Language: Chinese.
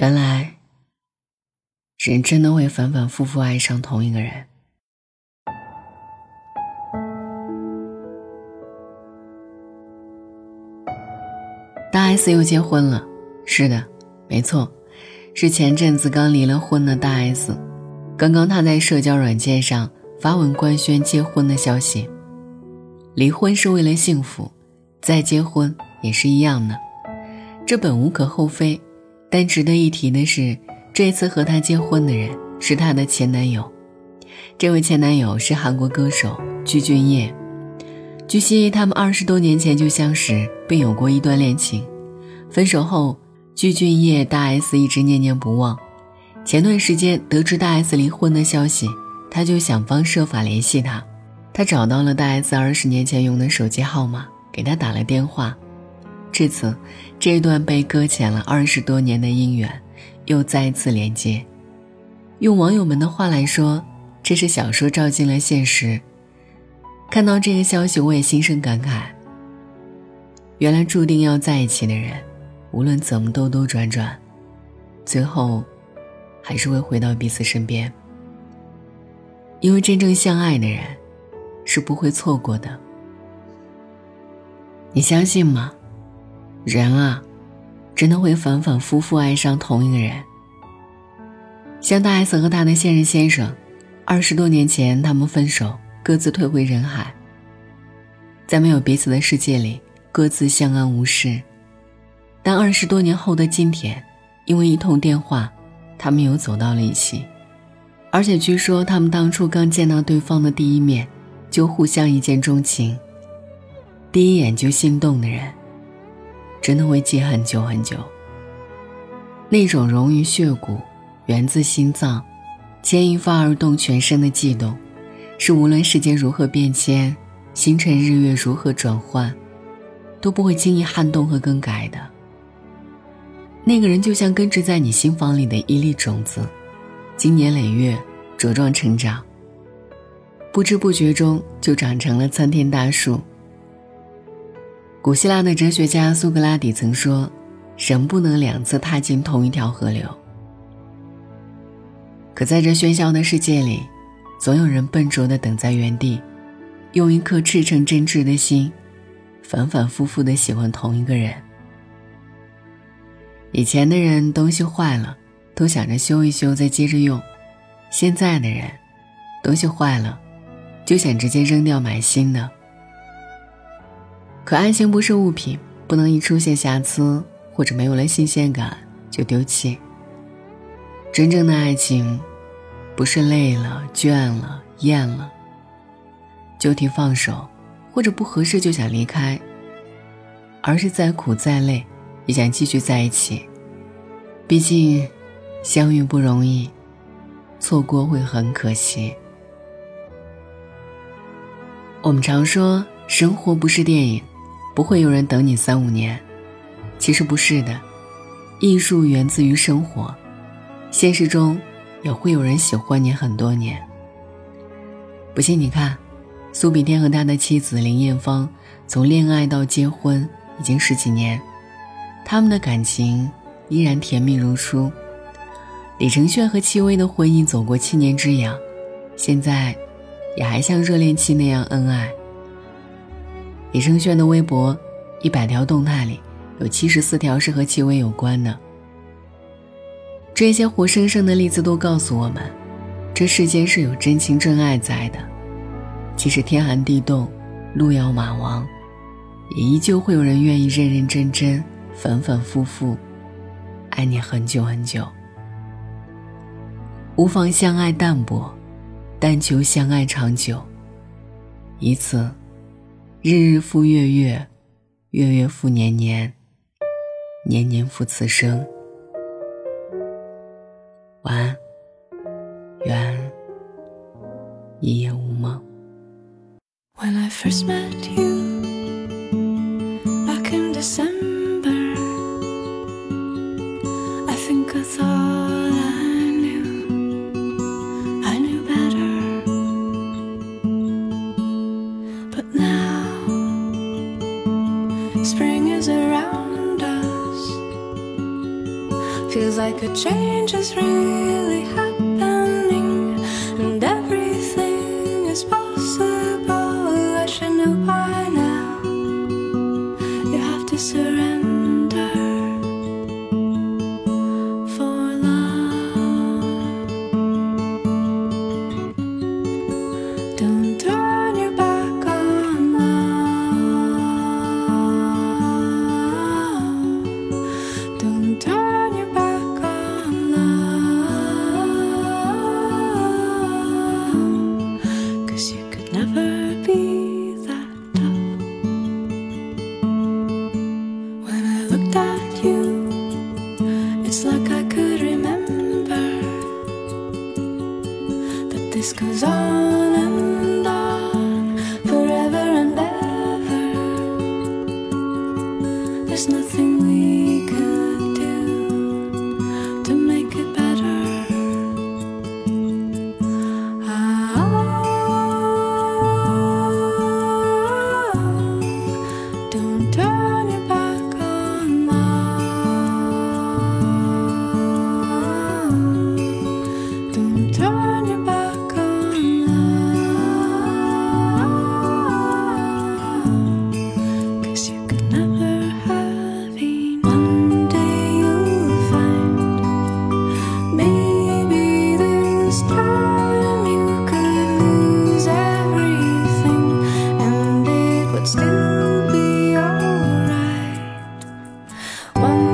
原来，人真的会反反复复爱上同一个人。大 S 又结婚了，是的，没错，是前阵子刚离了婚的大 S。刚刚她在社交软件上发文官宣结婚的消息。离婚是为了幸福，再结婚也是一样的，这本无可厚非。但值得一提的是，这次和她结婚的人是她的前男友。这位前男友是韩国歌手具俊晔。据悉，他们二十多年前就相识，并有过一段恋情。分手后，具俊晔大 S 一直念念不忘。前段时间得知大 S 离婚的消息，他就想方设法联系她。他找到了大 S 二十年前用的手机号码，给她打了电话。至此，这段被搁浅了二十多年的姻缘又再次连接。用网友们的话来说，这是小说照进了现实。看到这个消息，我也心生感慨。原来注定要在一起的人，无论怎么兜兜转转，最后还是会回到彼此身边。因为真正相爱的人，是不会错过的。你相信吗？人啊，真的会反反复复爱上同一个人。像大 S 和他的现任先生，二十多年前他们分手。各自退回人海，在没有彼此的世界里，各自相安无事。但二十多年后的今天，因为一通电话，他们又走到了一起。而且据说，他们当初刚见到对方的第一面，就互相一见钟情。第一眼就心动的人，真的会记很久很久。那种融于血骨、源自心脏、牵一发而动全身的悸动。是无论世间如何变迁，星辰日月如何转换，都不会轻易撼动和更改的。那个人就像根植在你心房里的一粒种子，经年累月茁壮成长，不知不觉中就长成了参天大树。古希腊的哲学家苏格拉底曾说：“人不能两次踏进同一条河流。”可在这喧嚣的世界里。总有人笨拙的等在原地，用一颗赤诚真挚的心，反反复复的喜欢同一个人。以前的人东西坏了，都想着修一修再接着用；现在的人，东西坏了，就想直接扔掉买新的。可爱情不是物品，不能一出现瑕疵或者没有了新鲜感就丢弃。真正的爱情。不是累了、倦了、厌了，就提放手，或者不合适就想离开，而是再苦再累，也想继续在一起。毕竟，相遇不容易，错过会很可惜。我们常说，生活不是电影，不会有人等你三五年。其实不是的，艺术源自于生活，现实中。也会有人喜欢你很多年。不信你看，苏炳添和他的妻子林艳芳从恋爱到结婚已经十几年，他们的感情依然甜蜜如初。李承铉和戚薇的婚姻走过七年之痒，现在也还像热恋期那样恩爱。李承铉的微博一百条动态里有七十四条是和戚薇有关的。这些活生生的例子都告诉我们，这世间是有真情真爱在的。即使天寒地冻、路遥马亡，也依旧会有人愿意认认真真、反反复复爱你很久很久。无妨相爱淡薄，但求相爱长久。以此，日日复月月，月月复年年，年年复此生。晚安，愿一夜无梦。When I first met you like a change is real. I could remember that this goes on. One